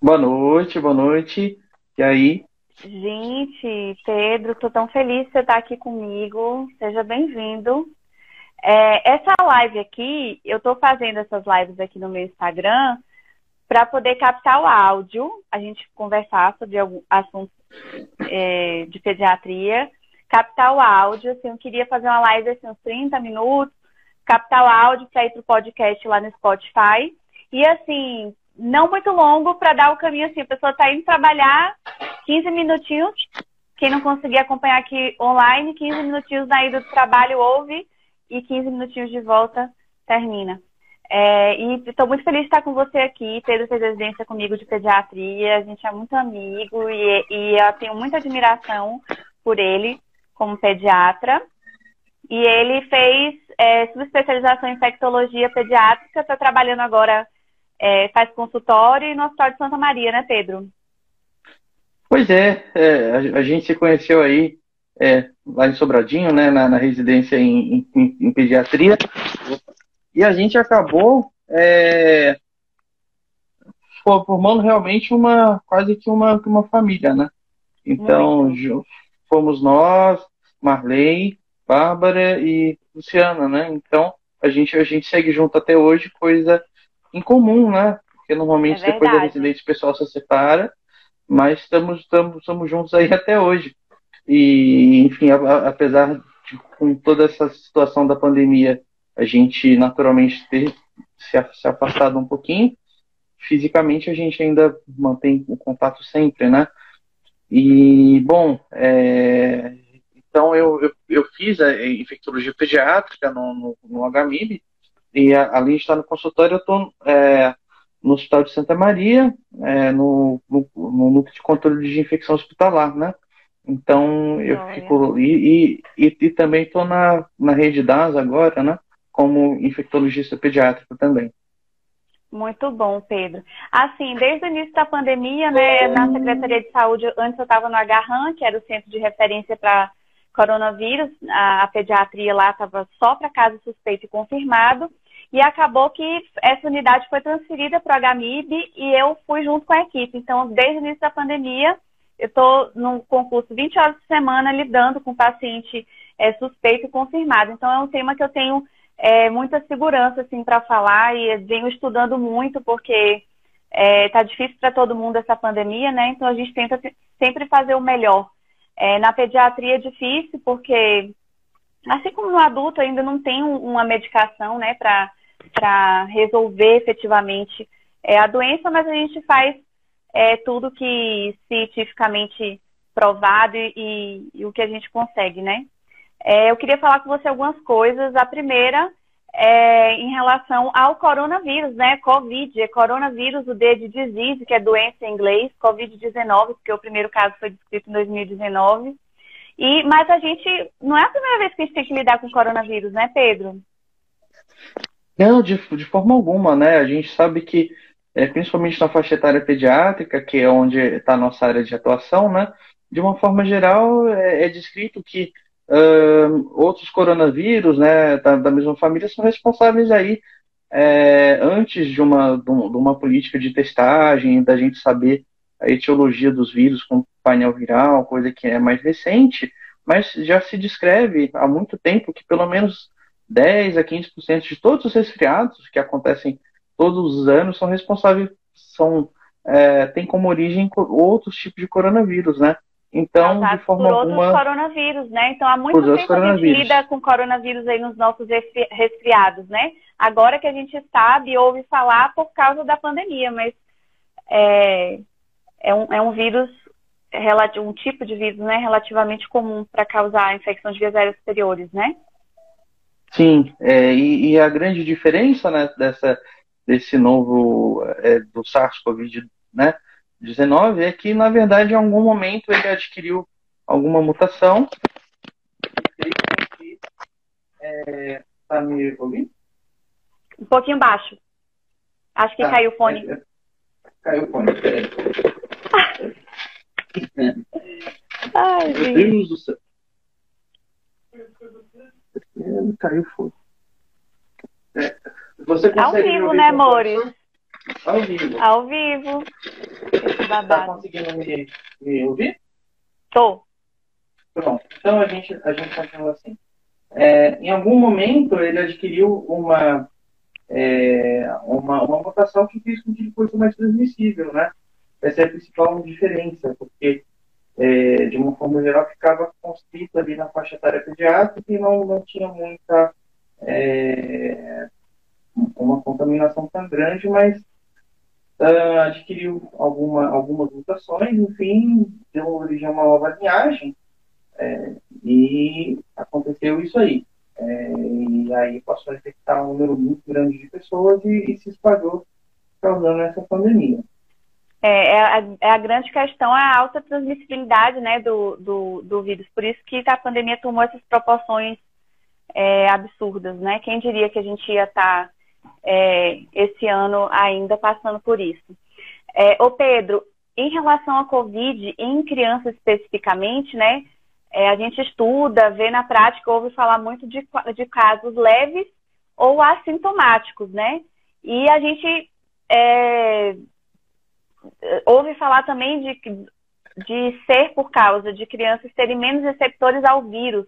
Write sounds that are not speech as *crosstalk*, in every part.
Boa noite, boa noite. E aí? Gente, Pedro, tô tão feliz de você estar aqui comigo. Seja bem-vindo. É, essa live aqui, eu tô fazendo essas lives aqui no meu Instagram para poder captar o áudio, a gente conversar sobre algum assunto é, de pediatria, captar o áudio, assim, eu queria fazer uma live assim, uns 30 minutos, captar o áudio para ir para o podcast lá no Spotify. E assim, não muito longo para dar o caminho assim. A pessoa está indo trabalhar 15 minutinhos. Quem não conseguir acompanhar aqui online, 15 minutinhos na ida do trabalho ouve e 15 minutinhos de volta termina. É, e estou muito feliz de estar com você aqui. Pedro fez residência comigo de pediatria. A gente é muito amigo e, e eu tenho muita admiração por ele como pediatra. E ele fez é, subespecialização em infectologia pediátrica, está trabalhando agora é, faz consultório e no Hospital de Santa Maria, né, Pedro? Pois é, é a, a, gente se conheceu aí é, lá em Sobradinho, né, na, na residência em, em, em, pediatria, e a gente acabou é, formando realmente uma quase que uma, uma família, né? Então, fomos nós, Marley, Bárbara e Luciana, né? Então, a gente, a gente segue junto até hoje, coisa em comum, né? Porque normalmente é depois da residência o pessoal se separa, mas estamos, estamos, estamos juntos aí até hoje. E, enfim, a, a, apesar de com toda essa situação da pandemia, a gente naturalmente ter se, se afastado um pouquinho, fisicamente a gente ainda mantém o contato sempre, né? E, bom, é, então eu, eu, eu, fiz a infectologia pediátrica no, no, no HMIB, e a, além de estar no consultório, eu estou é, no Hospital de Santa Maria, é, no, no, no, núcleo de controle de infecção hospitalar, né? Então, eu fico. E, e, e, e também estou na, na rede DAS agora, né? Como infectologista pediátrico também. Muito bom, Pedro. Assim, desde o início da pandemia, né, na Secretaria de Saúde, antes eu estava no Agarran, que era o centro de referência para coronavírus, a, pediatria lá estava só para caso suspeito e confirmado, e acabou que essa unidade foi transferida para o HMIB e eu fui junto com a equipe. Então, desde o início da pandemia, eu estou no concurso 20 horas por semana lidando com paciente é, suspeito e confirmado. Então, é um tema que eu tenho é, muita segurança assim, para falar e venho estudando muito, porque está é, difícil para todo mundo essa pandemia, né? Então, a gente tenta sempre fazer o melhor. É, na pediatria é difícil, porque, assim como no adulto, ainda não tem uma medicação, né, para para resolver efetivamente é, a doença, mas a gente faz é, tudo que cientificamente provado e, e, e, o que a gente consegue, né? É, eu queria falar com você algumas coisas. A primeira é em relação ao coronavírus, né? Covid, é coronavírus, o D de disease, que é doença em inglês, Covid-19, porque o primeiro caso foi descrito em 2019. E, mas a gente, não é a primeira vez que a gente tem que lidar com coronavírus, né, Pedro? Não, de, de forma alguma, né? A gente sabe que, é, principalmente na faixa etária pediátrica, que é onde está a nossa área de atuação, né? De uma forma geral, é, é descrito que uh, outros coronavírus, né, da, da, mesma família, são responsáveis aí, é, antes de uma, de uma política de testagem, da gente saber a etiologia dos vírus com painel viral, coisa que é mais recente, mas já se descreve há muito tempo que pelo menos 10 a 15% de todos os resfriados que acontecem todos os anos são responsáveis, são, é, como origem outros tipos de coronavírus, né? Então, de forma por alguma... outros coronavírus, né? Então, há muito tempo a gente lida com coronavírus aí nos nossos resfriados, né? Agora que a gente sabe ouve falar por causa da pandemia, mas é, é, um, é um vírus, um tipo de vírus, né? Relativamente comum para causar infecção de vias aéreas superiores, né? Sim, é, e, e, a grande diferença né, dessa, desse novo, é, do SARS-CoV, né, 19 é que, na verdade, em algum momento ele adquiriu alguma mutação e que. É, tá me ouvindo? Um pouquinho baixo. Acho que tá. caiu o fone. É, é, caiu o fone, peraí. Ai, Meu Deus do céu. Caiu fogo. É, você Ao vivo, né, amores? Ao vivo. Ao vivo. Esse babado. Tá conseguindo me, me ouvir? Tô. Pronto. Então a gente, a gente continua assim. É, em algum momento ele adquiriu uma, é, uma, uma mutação que fez com que ele fosse mais transmissível, né? Essa é a principal diferença, porque é, de uma forma geral ficava constrito ali na faixa etária pediátrica e não, não tinha muita é, uma contaminação tão grande, mas uh, adquiriu alguma, algumas mutações, enfim, deu origem a uma nova linhagem é, e aconteceu isso aí. É, e aí passou a infectar um número muito grande de pessoas e, e se espalhou, causando essa pandemia. É, é, a, é, a, grande questão a alta transmissibilidade né, do, do, do, vírus. Por isso que a pandemia tomou essas proporções é, absurdas. Né? Quem diria que a gente ia estar tá, é, esse ano ainda passando por isso? É, ô Pedro, em relação à Covid, em crianças especificamente, né, é, a gente estuda, vê na prática, ouve falar muito de, de casos leves ou assintomáticos, né? E a gente é, ouve falar também de, de ser por causa de crianças terem menos receptores ao vírus.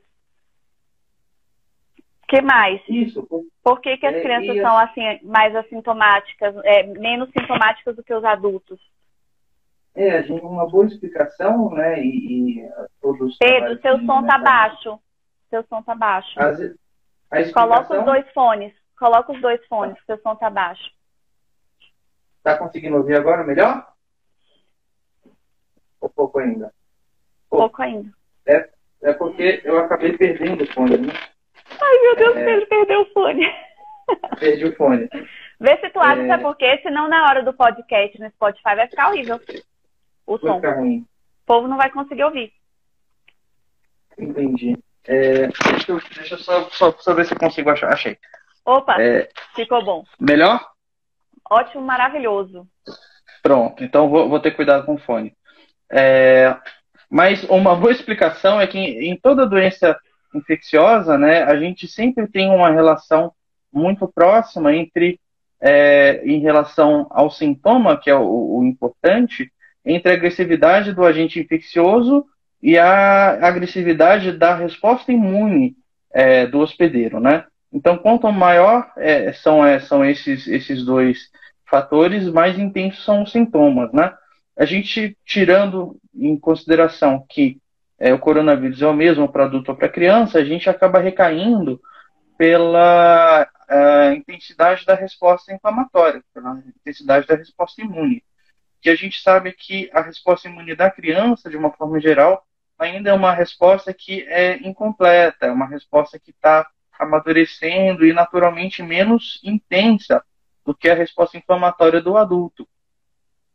Que mais? Isso. Por que, que as é, crianças são assim mais assintomáticas, é, menos sintomáticas do que os adultos? É, a gente uma boa explicação, né? E, e todos. Pedro, seu som tá baixo. Seu som tá baixo. As, explicação... Coloca os dois fones. Coloca os dois fones, seu som tá baixo. Tá conseguindo ouvir agora melhor? Ou pouco ainda? Pouco, pouco ainda. É, é porque eu acabei perdendo o fone, né? Meu Deus, é... Pedro perdeu o fone. Perdi o fone. Vê se tu abre, é... sabe por quê? Senão na hora do podcast no Spotify vai ficar horrível o som. O povo não vai conseguir ouvir. Entendi. É, deixa, eu, deixa eu só, só, só, ver se eu consigo achar. Achei. Opa, é, ficou bom. Melhor? Ótimo, maravilhoso. Pronto, então vou, vou ter cuidado com o fone. É, mas uma boa explicação é que em toda doença infecciosa, né, a gente sempre tem uma relação muito próxima entre, é, em relação ao sintoma, que é o, o importante, entre a agressividade do agente infeccioso e a agressividade da resposta imune é, do hospedeiro, né? Então, quanto maior é, são, são esses, esses dois fatores, mais intensos são os sintomas, né? A gente, tirando em consideração que é, o coronavírus é o mesmo para adulto ou para criança, a gente acaba recaindo pela é, intensidade da resposta inflamatória, pela intensidade da resposta imune que a gente sabe que a resposta imune da criança, de uma forma geral, ainda é uma resposta que é incompleta, é uma resposta que está amadurecendo e naturalmente menos intensa do que a resposta inflamatória do adulto.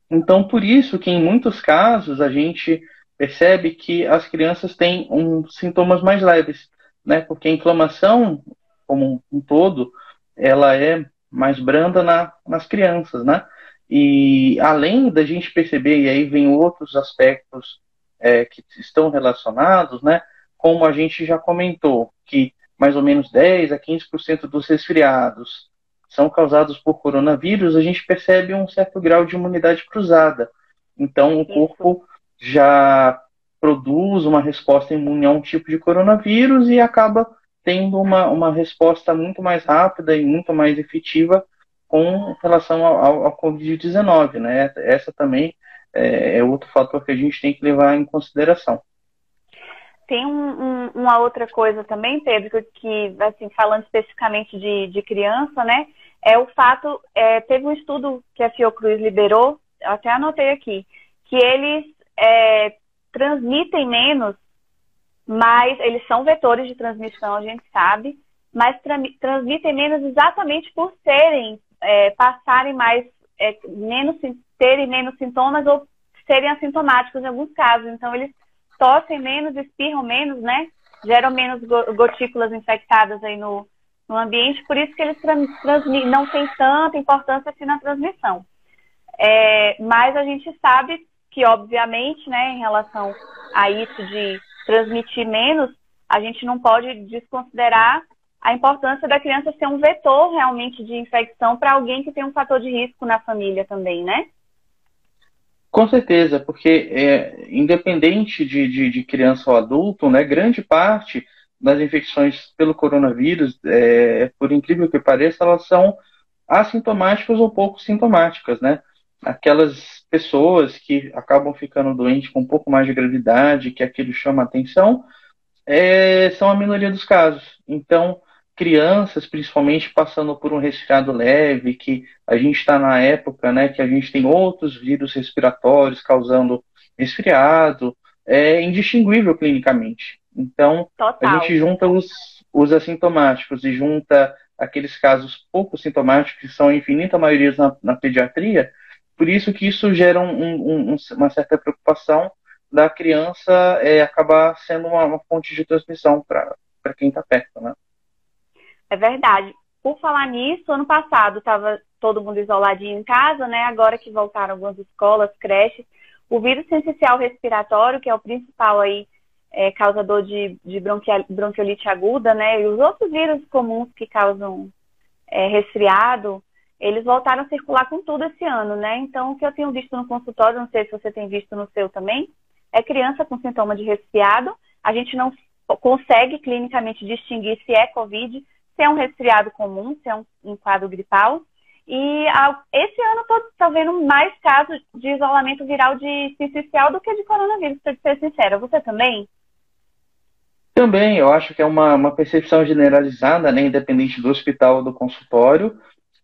Então, por isso que em muitos casos a gente percebe que as crianças têm um, sintomas mais leves, né? Porque a inflamação, como um todo, ela é mais branda na, nas crianças, né? E além da gente perceber, e aí vem outros aspectos é, que estão relacionados, né? Como a gente já comentou, que mais ou menos 10 a 15% dos resfriados são causados por coronavírus, a gente percebe um certo grau de imunidade cruzada. Então, o corpo já produz uma resposta imune a um tipo de coronavírus e acaba tendo uma, uma resposta muito mais rápida e muito mais efetiva com relação ao, ao Covid-19, né? Essa também é, é, outro fator que a gente tem que levar em consideração. Tem um, um, uma outra coisa também, Pedro, que, assim, falando especificamente de, de criança, né? É o fato, é, teve um estudo que a Fiocruz liberou, até anotei aqui, que eles é, transmitem menos, mas eles são vetores de transmissão, a gente sabe, mas tra transmitem menos exatamente por serem é, passarem mais, é, menos, terem menos sintomas ou serem assintomáticos em alguns casos. Então, eles tossem menos, espirram menos, né? Geram menos gotículas infectadas aí no, no ambiente, por isso que eles não tem tanta importância assim na transmissão. É, mas a gente sabe que, obviamente, né, em relação a isso de transmitir menos, a gente não pode desconsiderar a importância da criança ser um vetor realmente de infecção para alguém que tem um fator de risco na família também, né? Com certeza, porque é, independente de, de, de, criança ou adulto, né, grande parte das infecções pelo coronavírus, é, por incrível que pareça, elas são assintomáticas ou pouco sintomáticas, né? Aquelas pessoas que acabam ficando doentes com um pouco mais de gravidade, que aquilo chama atenção, é, são a minoria dos casos. Então, crianças, principalmente, passando por um resfriado leve, que a gente está na época, né, que a gente tem outros vírus respiratórios causando resfriado, é indistinguível clinicamente. Então, Total. a gente junta os, os assintomáticos e junta aqueles casos pouco sintomáticos, que são a infinita maioria na, na pediatria, por isso que isso gera um, um, uma certa preocupação da criança é, acabar sendo uma, uma fonte de transmissão para quem está perto, né? É verdade. Por falar nisso, ano passado estava todo mundo isoladinho em casa, né? Agora que voltaram algumas escolas, creches, o vírus sensicial respiratório, que é o principal aí é, causador de, de bronquiolite aguda, né? E os outros vírus comuns que causam é, resfriado, eles voltaram a circular com tudo esse ano, né? Então, o que eu tenho visto no consultório, não sei se você tem visto no seu também, é criança com sintoma de resfriado. A gente não consegue clinicamente distinguir se é Covid, se é um resfriado comum, se é um, um quadro gripal. E a, esse ano estou vendo mais casos de isolamento viral de sincicial do que de coronavírus, para ser sincera. Você também? Também, eu acho que é uma, uma percepção generalizada, né, independente do hospital ou do consultório,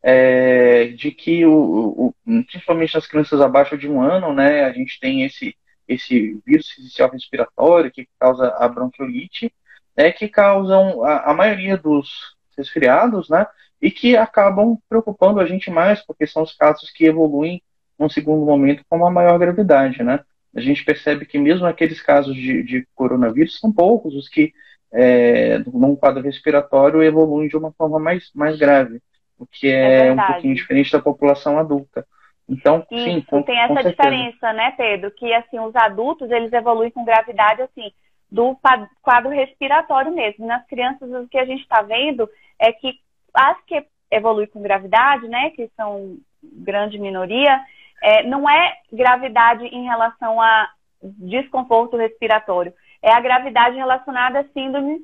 é, de que, o, o, principalmente nas crianças abaixo de um ano, né, a gente tem esse, esse vírus inicial respiratório que causa a bronquiolite, né, que causam a, a maioria dos resfriados, né, e que acabam preocupando a gente mais, porque são os casos que evoluem num segundo momento com uma maior gravidade, né. A gente percebe que mesmo aqueles casos de, de coronavírus são poucos os que, é, num quadro respiratório, evoluem de uma forma mais, mais grave, o que é, é um pouquinho diferente da população adulta. Então, Isso, sim, com, tem essa com diferença, né, Pedro? Que assim, os adultos eles evoluem com gravidade assim do quadro respiratório mesmo. Nas crianças, o que a gente está vendo é que as que evoluem com gravidade, né, que são grande minoria, é, não é gravidade em relação a desconforto respiratório, é a gravidade relacionada a síndrome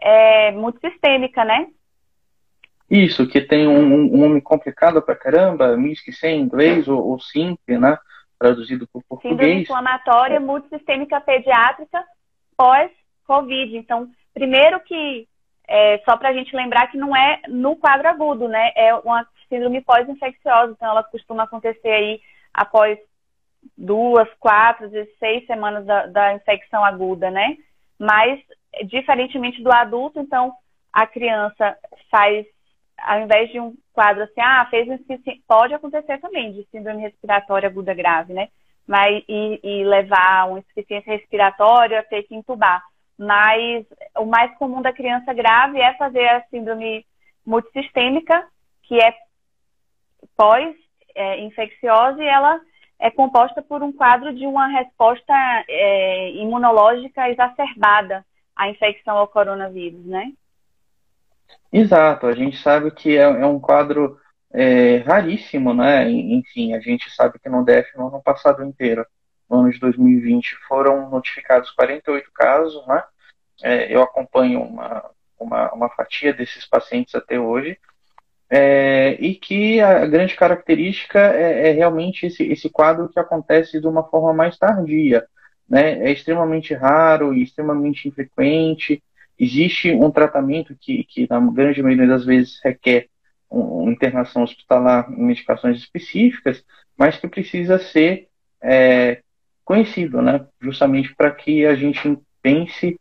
é, multissistêmica, né? Isso, que tem um, um nome complicado pra caramba, MISC em inglês, ou, ou SIMP, né? Traduzido por português. Síndrome inflamatória multissistêmica pediátrica pós-Covid. Então, primeiro que, é, só para a gente lembrar que não é no quadro agudo, né? É uma síndrome pós-infecciosa. Então, ela costuma acontecer aí após duas, quatro, seis semanas da, da infecção aguda, né? Mas, diferentemente do adulto, então, a criança faz ao invés de um quadro assim, ah, fez insuficiência, pode acontecer também de síndrome respiratória aguda grave, né? Mas, e, e levar uma insuficiência respiratória, ter que entubar. Mas o mais comum da criança grave é fazer a síndrome multissistêmica, que é pós-infecciosa e ela é composta por um quadro de uma resposta é, imunológica exacerbada à infecção ao coronavírus, né? Exato, a gente sabe que é, é um quadro é, raríssimo, né? Enfim, a gente sabe que no DF no ano passado inteiro, no ano de 2020, foram notificados 48 casos, né? É, eu acompanho uma, uma, uma, fatia desses pacientes até hoje, é, e que a grande característica é, é, realmente esse, esse quadro que acontece de uma forma mais tardia, né? É extremamente raro e extremamente infrequente, Existe um tratamento que, que na grande maioria das vezes, requer internação hospitalar em medicações específicas, mas que precisa ser é, conhecido, né? justamente para que a gente pense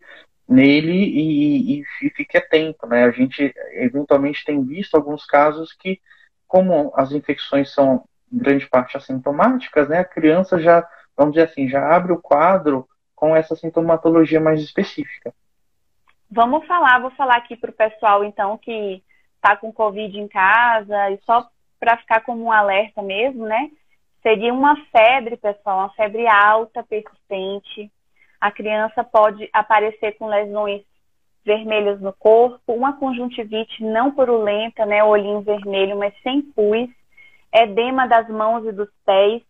nele e, e, e, fique atento. Né? A gente eventualmente tem visto alguns casos que, como as infecções são em grande parte assintomáticas, né, a criança já, vamos dizer assim, já abre o quadro com essa sintomatologia mais específica. Vamos falar, vou falar aqui para o pessoal, então, que está com Covid em casa, e só para ficar como um alerta mesmo, né? Seria uma febre, pessoal, uma febre alta, persistente. A criança pode aparecer com lesões vermelhas no corpo, uma conjuntivite não purulenta, né, olhinho vermelho, mas sem pus, edema das mãos e dos pés.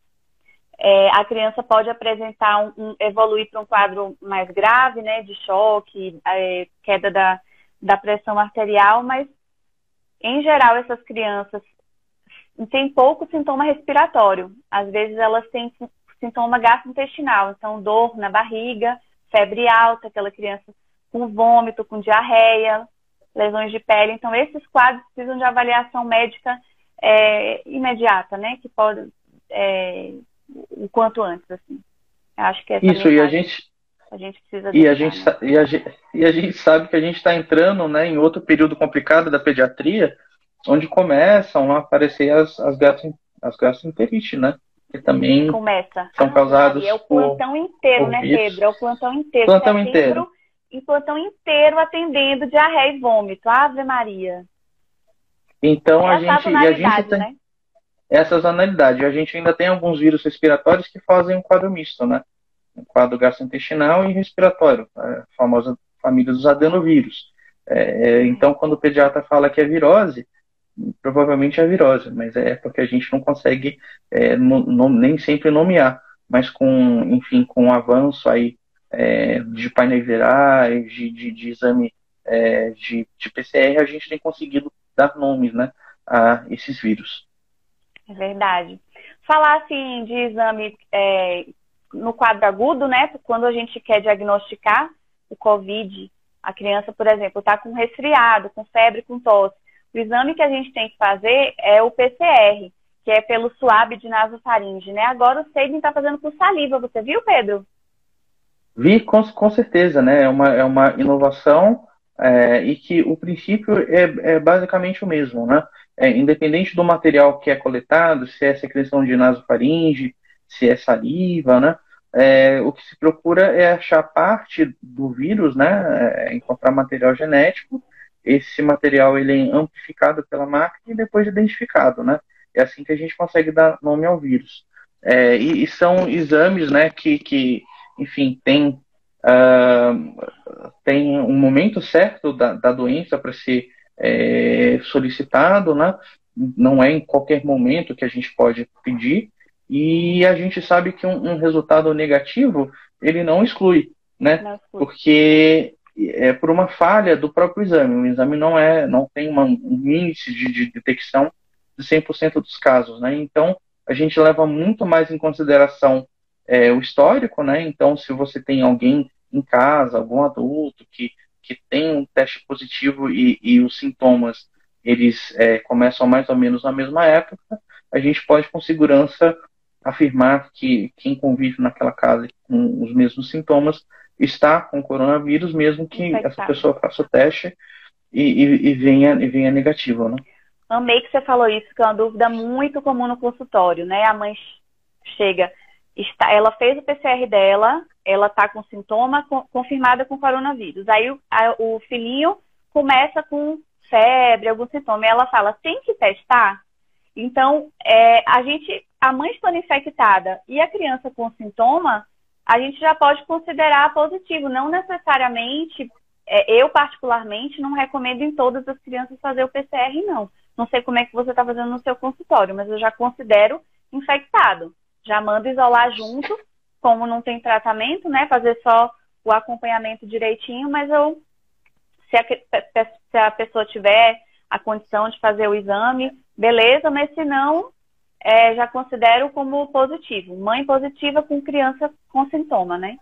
É, a criança pode apresentar um, um evoluir para um quadro mais grave, né, de choque, é, queda da, da pressão arterial, mas em geral essas crianças têm pouco sintoma respiratório. Às vezes elas têm sintoma gastrointestinal, então dor na barriga, febre alta, aquela criança com vômito, com diarreia, lesões de pele. Então, esses quadros precisam de avaliação médica é, imediata, né? Que pode, é, o quanto antes, assim. Eu acho que essa Isso, e a gente... A gente precisa e a gente, né? e, a gente, e a gente sabe que a gente está entrando né, em outro período complicado da pediatria, onde começam a aparecer as, as, gastro, as gastroenterites, né? Que também Começa. são ah, causados É o plantão inteiro, por né, Pedro? É o plantão inteiro. Plantão inteiro em plantão inteiro atendendo diarreia e vômito. Ave Maria. Então é a gente, e a gente tem né? Essa sazonalidade. A gente ainda tem alguns vírus respiratórios que fazem um quadro misto, né? Um quadro gastrointestinal e respiratório, a famosa família dos adenovírus. É, é então, quando o pediatra fala que é virose, provavelmente é virose, mas é porque a gente não consegue é, no, no, nem sempre nomear, mas com, enfim, com o avanço aí é, de painéis virais, de, de, de exame é, de, de, PCR, a gente tem conseguido dar nomes né, a esses vírus. É verdade. Falar assim de exame é, no quadro agudo, né? Quando a gente quer diagnosticar o COVID, a criança, por exemplo, está com resfriado, com febre, com tosse. O exame que a gente tem que fazer é o PCR, que é pelo suave de nasofaringe, né? Agora o Sabin está fazendo com saliva, você viu, Pedro? Vi com, com certeza, né? É uma, é uma inovação é, e que o princípio é, é basicamente o mesmo, né? É, independente do material que é coletado, se é secreção de nasofaringe, se é saliva, né? É, o que se procura é achar parte do vírus, né? É, encontrar material genético. Esse material ele é amplificado pela máquina e depois identificado, né? É assim que a gente consegue dar nome ao vírus. É, e, e, são exames, né? Que, que enfim, tem, uh, tem um momento certo da, da doença para ser é, solicitado, né? Não é em qualquer momento que a gente pode pedir. E a gente sabe que um, um resultado negativo, ele não exclui, né? Não exclui. Porque é por uma falha do próprio exame. O exame não é, não tem uma, um índice de, de detecção de 100% dos casos, né? Então, a gente leva muito mais em consideração é, o histórico, né? Então, se você tem alguém em casa, algum adulto que, que tem um teste positivo e, e os sintomas eles é, começam mais ou menos na mesma época, a gente pode com segurança afirmar que quem convive naquela casa com os mesmos sintomas está com coronavírus, mesmo que essa pessoa faça o teste e, e, e, venha, e venha negativo, né? Amei que você falou isso, que é uma dúvida muito comum no consultório, né? A mãe chega está, ela fez o PCR dela, ela está com sintoma confirmada com coronavírus. Aí o, a, o filhinho começa com febre, algum sintoma, e ela fala, tem que testar? Então, é, a gente, a mãe estando infectada e a criança com sintoma, a gente já pode considerar positivo, não necessariamente, é, eu particularmente não recomendo em todas as crianças fazer o PCR, não. Não sei como é que você está fazendo no seu consultório, mas eu já considero infectado já manda isolar junto, como não tem tratamento, né? Fazer só o acompanhamento direitinho, mas eu, se a, se a pessoa tiver a condição de fazer o exame, beleza, mas se não, é, já considero como positivo. Mãe positiva com criança com sintoma, né?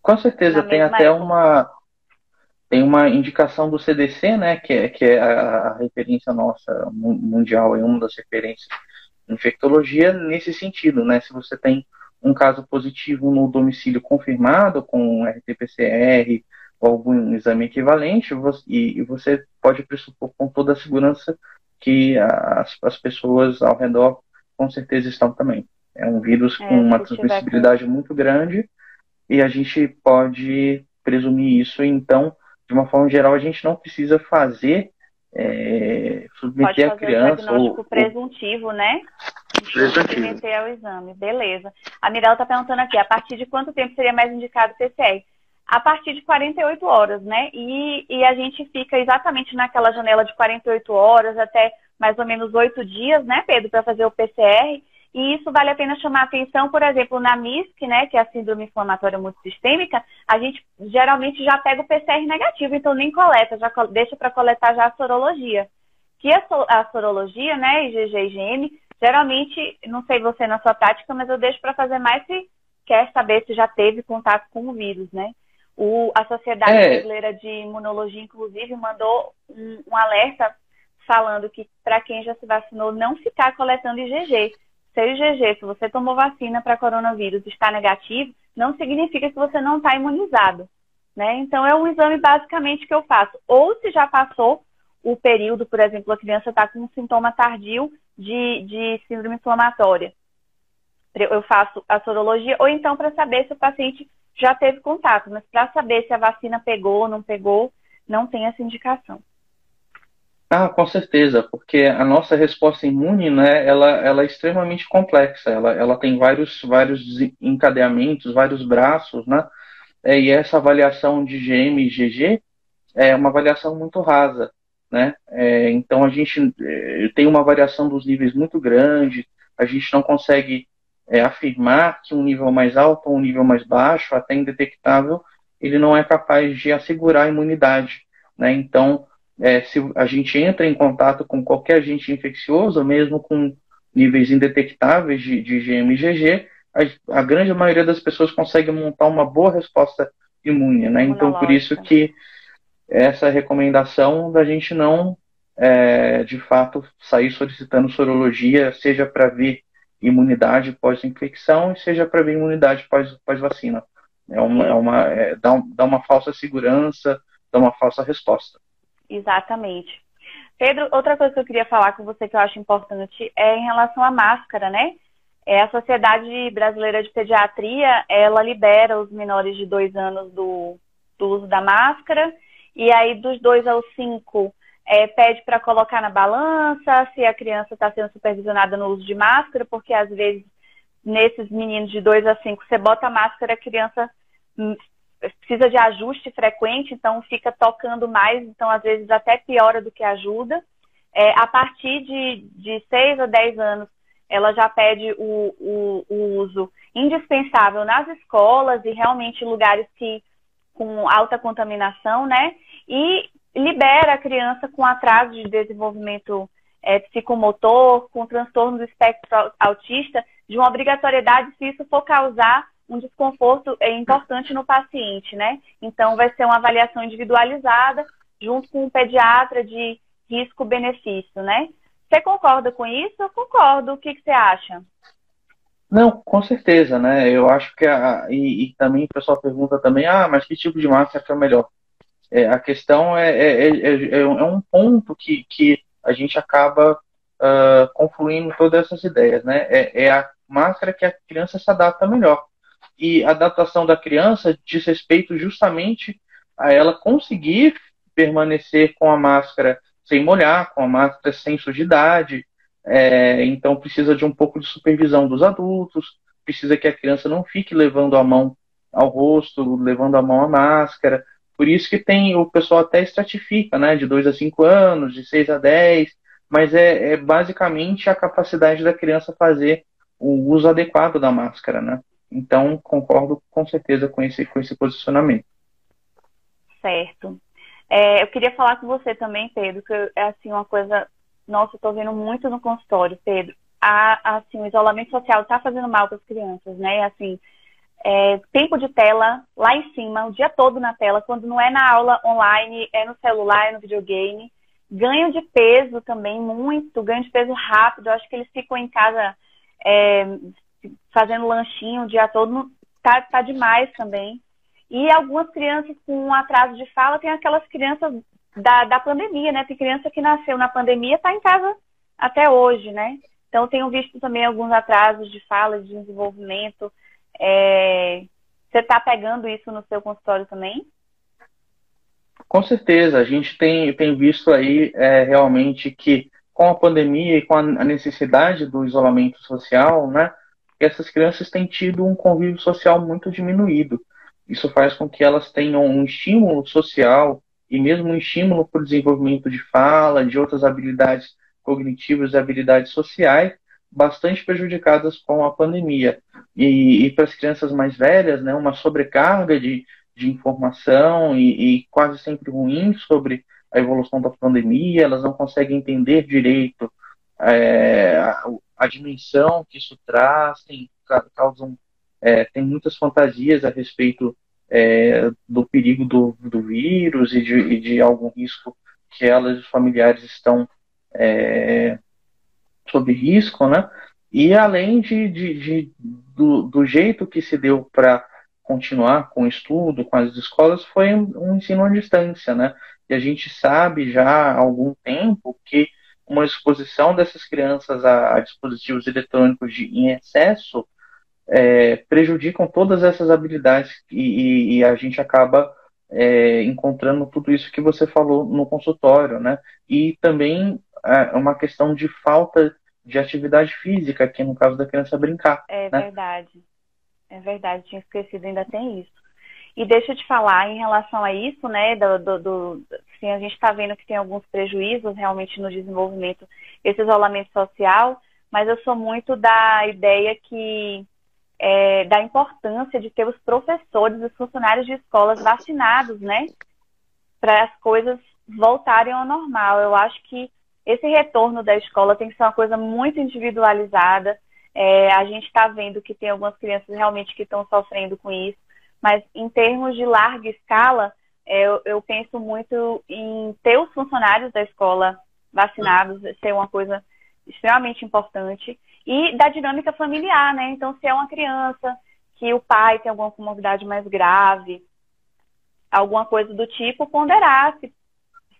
Com certeza, tem até época. uma tem uma indicação do CDC, né, que é, que é a, referência nossa mundial, é uma das referências infectologia nesse sentido, né? Se você tem um caso positivo no domicílio confirmado com RT-PCR ou algum exame equivalente, e, você pode pressupor com toda a segurança que as, as pessoas ao redor com certeza estão também. É um vírus é, com uma transmissibilidade com... muito grande e a gente pode presumir isso. Então, de uma forma geral, a gente não precisa fazer é, submeter a criança. O diagnóstico ou, presuntivo, né? Submeter ao exame, beleza. A Mirella está perguntando aqui, a partir de quanto tempo seria mais indicado o PCR? a partir de 48 horas, né? E, e a gente fica exatamente naquela janela de 48 horas até mais ou menos oito dias, né, Pedro, para fazer o PCR. E isso vale a pena chamar atenção, por exemplo, na MISC, né, que é a síndrome inflamatória multissistêmica, a gente geralmente já pega o PCR negativo, então nem coleta, já deixa para coletar já a sorologia. Que a, a sorologia, né, IgG e IgM, geralmente, não sei você na sua prática, mas eu deixo para fazer mais se quer saber se já teve contato com o vírus, né? O, a Sociedade é. Brasileira de Imunologia, inclusive, mandou um, um alerta falando que para quem já se vacinou, não ficar coletando IgG. Se o IgG, se você tomou vacina para coronavírus está negativo, não significa que você não está imunizado. Né? Então, é um exame basicamente que eu faço. Ou se já passou o período, por exemplo, a criança está com um sintoma tardio de, de síndrome inflamatória. Eu faço a sorologia, ou então para saber se o paciente já teve contato, mas para saber se a vacina pegou ou não pegou, não tem essa indicação. Ah, com certeza, porque a nossa resposta imune, né, ela, ela é extremamente complexa, ela, ela tem vários, vários encadeamentos, vários braços, né, é, e essa avaliação de GM e GG é uma avaliação muito rasa, né, é, então a gente é, tem uma variação dos níveis muito grande, a gente não consegue é, afirmar que um nível mais alto ou um nível mais baixo, até indetectável, ele não é capaz de assegurar a imunidade, né, então é, se a gente entra em contato com qualquer agente infeccioso, mesmo com níveis indetectáveis de, de GM a, a, grande maioria das pessoas consegue montar uma boa resposta imune, né? Então, por isso que essa recomendação da gente não, é, de fato, sair solicitando sorologia, seja para ver imunidade pós-infecção, seja para ver imunidade pós-vacina. é uma, é uma é, dá, dá uma falsa segurança, dá uma falsa resposta. Exatamente. Pedro, outra coisa que eu queria falar com você que eu acho importante é em relação à máscara, né? É, a Sociedade Brasileira de Pediatria, ela libera os menores de dois anos do, do uso da máscara, e aí dos dois aos cinco é, pede para colocar na balança se a criança está sendo supervisionada no uso de máscara, porque às vezes nesses meninos de dois a cinco você bota a máscara, a criança hum, precisa de ajuste frequente, então fica tocando mais, então às vezes até piora do que ajuda. É, a partir de, de 6 a 10 anos, ela já pede o, o, o uso indispensável nas escolas e realmente lugares que com alta contaminação, né? E libera a criança com atraso de desenvolvimento é, psicomotor, com transtorno do espectro autista, de uma obrigatoriedade se isso for causar um desconforto é importante no paciente, né? Então, vai ser uma avaliação individualizada junto com o um pediatra de risco-benefício, né? Você concorda com isso? Eu concordo. O que, que você acha? Não, com certeza, né? Eu acho que a, e, e, também o pessoal pergunta também, ah, mas que tipo de máscara é melhor? É, a questão é, é, é, é, um ponto que, que a gente acaba uh, confluindo todas essas ideias, né? É, é a máscara que a criança se adapta melhor e a adaptação da criança diz respeito justamente a ela conseguir permanecer com a máscara sem molhar, com a máscara sem sujidade. É, então precisa de um pouco de supervisão dos adultos, precisa que a criança não fique levando a mão ao rosto, levando a mão à máscara. Por isso que tem o pessoal até estratifica, né, de 2 a 5 anos, de 6 a 10, mas é, é basicamente a capacidade da criança fazer o uso adequado da máscara, né? Então, concordo com certeza com esse, com esse posicionamento. Certo. É, eu queria falar com você também, Pedro, que é assim uma coisa, nossa, eu tô vendo muito no consultório, Pedro. A, assim, o isolamento social está fazendo mal para as crianças, né? Assim, é, tempo de tela lá em cima, o dia todo na tela, quando não é na aula online, é no celular, é no videogame. Ganho de peso também, muito, ganho de peso rápido. Eu acho que eles ficam em casa é, fazendo lanchinho o dia todo, tá, tá demais também. E algumas crianças com atraso de fala, tem aquelas crianças da, da pandemia, né? Tem criança que nasceu na pandemia está em casa até hoje, né? Então, tenho visto também alguns atrasos de fala, de desenvolvimento. É... Você está pegando isso no seu consultório também? Com certeza, a gente tem, tem visto aí é, realmente que com a pandemia e com a necessidade do isolamento social, né, essas crianças têm tido um convívio social muito diminuído. isso faz com que elas tenham um estímulo social e mesmo um estímulo para o desenvolvimento de fala, de outras habilidades cognitivas e habilidades sociais, bastante prejudicadas com a pandemia. E, e para as crianças mais velhas, né, uma sobrecarga de, de informação e, e quase sempre ruim sobre a evolução da pandemia, elas não conseguem entender direito é, a, a, dimensão que isso traz, tem, causam, é, tem muitas fantasias a respeito é, do perigo do, do vírus e de, e de, algum risco que elas e os familiares estão é, sob risco, né? E além de, de, de do, do, jeito que se deu para continuar com o estudo, com as escolas, foi um ensino à distância, né? E a gente sabe já há algum tempo que uma exposição dessas crianças a, a dispositivos eletrônicos de, em excesso é, prejudicam todas essas habilidades e, e a gente acaba é, encontrando tudo isso que você falou no consultório, né? E também é uma questão de falta de atividade física, aqui no caso da criança brincar. É né? verdade. É verdade, tinha esquecido, ainda tem isso. E deixa eu te falar, em relação a isso, né, do, do, do assim, a gente está vendo que tem alguns prejuízos realmente no desenvolvimento, esse isolamento social, mas eu sou muito da ideia que é, da importância de ter os professores, os funcionários de escolas vacinados, né? Para as coisas voltarem ao normal. Eu acho que esse retorno da escola tem que ser uma coisa muito individualizada. É, a gente está vendo que tem algumas crianças realmente que estão sofrendo com isso, mas em termos de larga escala, é, eu, eu, penso muito em ter os funcionários da escola vacinados, ser uma coisa extremamente importante e da dinâmica familiar, né? Então, se é uma criança que o pai tem alguma comorbidade mais grave, alguma coisa do tipo, ponderar se,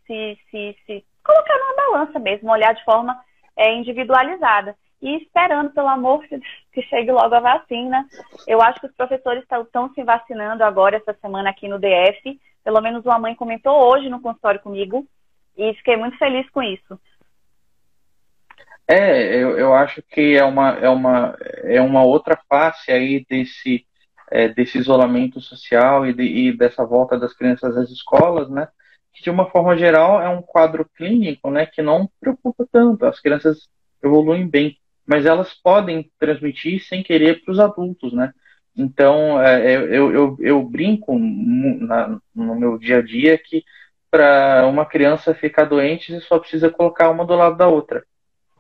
se, se, se colocar numa balança mesmo, olhar de forma é, individualizada. E esperando, pelo amor que chegue logo a vacina. Eu acho que os professores estão se vacinando agora, essa semana aqui no DF. Pelo menos uma mãe comentou hoje no consultório comigo. E fiquei muito feliz com isso. É, eu, eu acho que é uma, é, uma, é uma outra face aí desse, é, desse isolamento social e, de, e, dessa volta das crianças às escolas, né? Que de uma forma geral é um quadro clínico, né? Que não preocupa tanto. As crianças evoluem bem, mas elas podem transmitir sem querer para os adultos, né? Então, é, eu, eu, eu brinco na, no meu dia a dia que para uma criança ficar doente, você só precisa colocar uma do lado da outra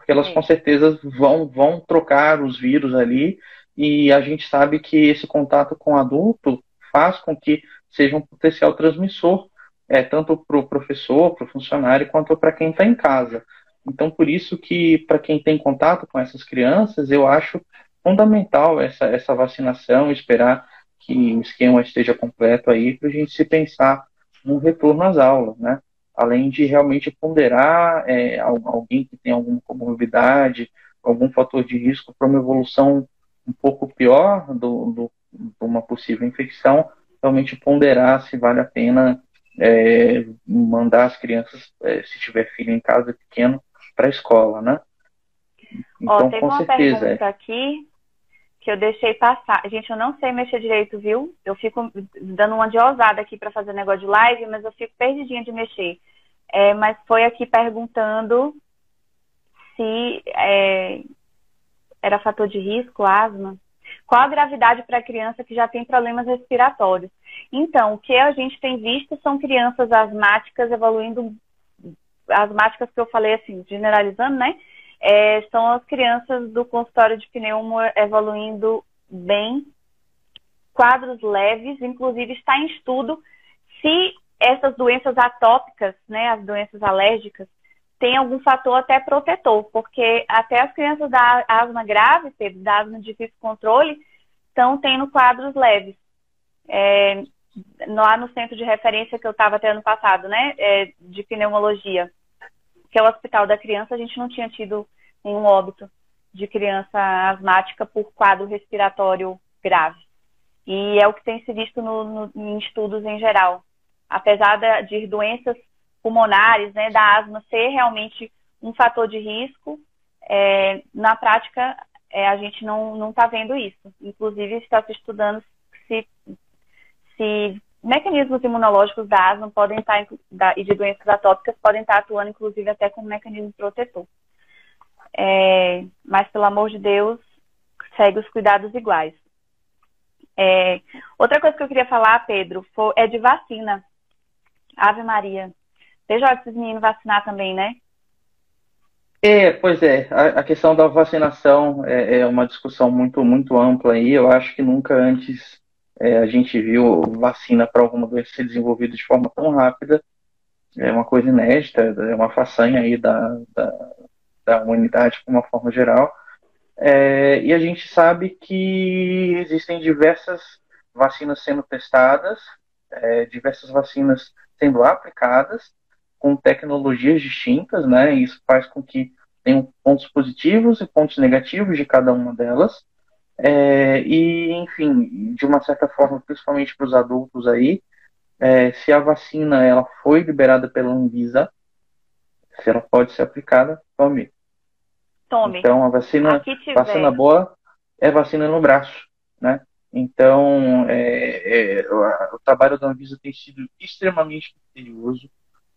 porque elas com certeza vão, vão trocar os vírus ali, e a gente sabe que esse contato com o adulto faz com que seja um potencial transmissor, é, tanto para o professor, para o funcionário, quanto para quem está em casa. Então, por isso que, para quem tem contato com essas crianças, eu acho fundamental essa, essa vacinação, esperar que o esquema esteja completo aí, para a gente se pensar no retorno às aulas, né? Além de realmente ponderar é, alguém que tem alguma comorbidade, algum fator de risco para uma evolução um pouco pior do, do, de uma possível infecção, realmente ponderar se vale a pena é, mandar as crianças, é, se tiver filho em casa pequeno, para a escola, né? Então, Ó, com certeza. É. aqui que eu deixei passar. Gente, eu não sei mexer direito, viu? Eu fico dando uma de ousada aqui para fazer negócio de live, mas eu fico perdidinha de mexer. É, mas foi aqui perguntando se é, era fator de risco, asma. Qual a gravidade para criança que já tem problemas respiratórios? Então, o que a gente tem visto são crianças asmáticas evoluindo, asmáticas que eu falei assim, generalizando, né? É, são as crianças do consultório de pneumo evoluindo bem, quadros leves, inclusive está em estudo se essas doenças atópicas, né, as doenças alérgicas, tem algum fator até protetor, porque até as crianças da asma grave, da asma de difícil controle, estão tendo quadros leves. É, lá no centro de referência que eu estava até ano passado, né, é, de pneumologia, que é o Hospital da Criança, a gente não tinha tido nenhum óbito de criança asmática por quadro respiratório grave. E é o que tem se visto no, no, em estudos em geral. Apesar de doenças pulmonares, né, da asma ser realmente um fator de risco, é, na prática é, a gente não está vendo isso. Inclusive está se estudando se, se mecanismos imunológicos da asma podem estar, e de doenças atópicas podem estar atuando, inclusive, até como mecanismo protetor. É, mas, pelo amor de Deus, segue os cuidados iguais. É, outra coisa que eu queria falar, Pedro, é de vacina. Ave Maria. Veja esses meninos vacinar também, né? É, pois é. A, a questão da vacinação é, é, uma discussão muito, muito ampla aí. Eu acho que nunca antes é, a gente viu vacina para alguma doença ser desenvolvida de forma tão rápida. É uma coisa inédita, é uma façanha aí da, da, da humanidade de uma forma geral. É, e a gente sabe que existem diversas vacinas sendo testadas, é, diversas vacinas sendo aplicadas com tecnologias distintas, né? Isso faz com que tenham pontos positivos e pontos negativos de cada uma delas. É, e, enfim, de uma certa forma, principalmente para os adultos aí, é, se a vacina ela foi liberada pela Anvisa, se ela pode ser aplicada, tome. Tome. Então, a vacina, vacina boa é vacina no braço, né? Então, é, é, o, o, trabalho da Anvisa tem sido extremamente criterioso.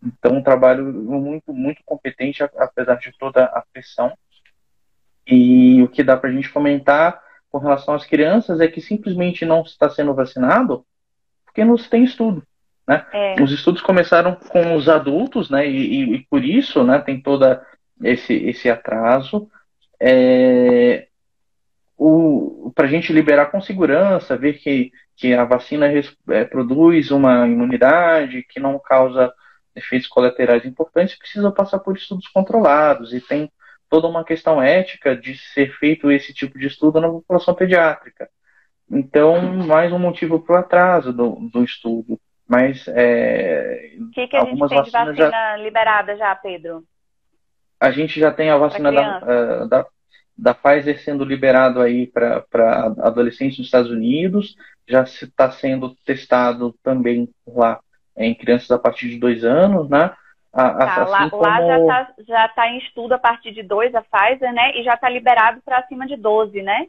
Então, um trabalho muito, muito competente, apesar de toda a pressão. E o que dá para a gente comentar com relação às crianças é que simplesmente não está sendo vacinado porque não se tem estudo. Né? É. Os estudos começaram com os adultos, né? E, e, por isso, né? Tem toda esse, esse atraso. É, para a gente liberar com segurança, ver que, que a vacina é, produz uma imunidade que não causa efeitos colaterais importantes, precisa passar por estudos controlados e tem toda uma questão ética de ser feito esse tipo de estudo na população pediátrica. Então, mais um motivo para o atraso do, do estudo. Mas é, o que, que a gente tem de vacina já... liberada já, Pedro? A gente já tem a vacina da, uh, da, da Pfizer sendo liberado aí para adolescentes nos Estados Unidos, já está sendo testado também lá em crianças a partir de dois anos, né? A, tá, assim lá, como... lá, já está já tá em estudo a partir de dois a Pfizer, né? E já está liberado para acima de 12, né?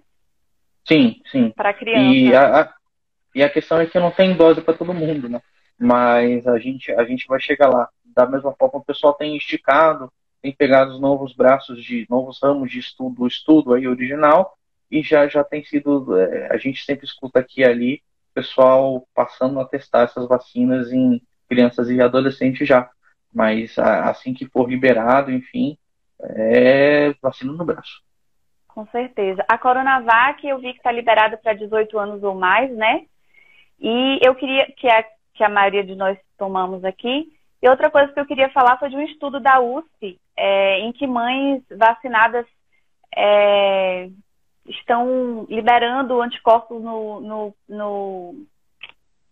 Sim, sim. Para criança. E a, a, e a questão é que não tem dose para todo mundo, né? Mas a gente, a gente vai chegar lá. Da mesma forma, o pessoal tem esticado tem pegado os novos braços de novos ramos de estudo, o estudo aí original, e já, já tem sido, é, a gente sempre escuta aqui e ali, pessoal passando a testar essas vacinas em crianças e adolescentes já. Mas assim que for liberado, enfim, é vacina no braço. Com certeza. A Coronavac eu vi que está liberada para 18 anos ou mais, né? E eu queria que a, que a maioria de nós tomamos aqui, e outra coisa que eu queria falar foi de um estudo da USP, é, em que mães vacinadas é, estão liberando anticorpos no, no, no,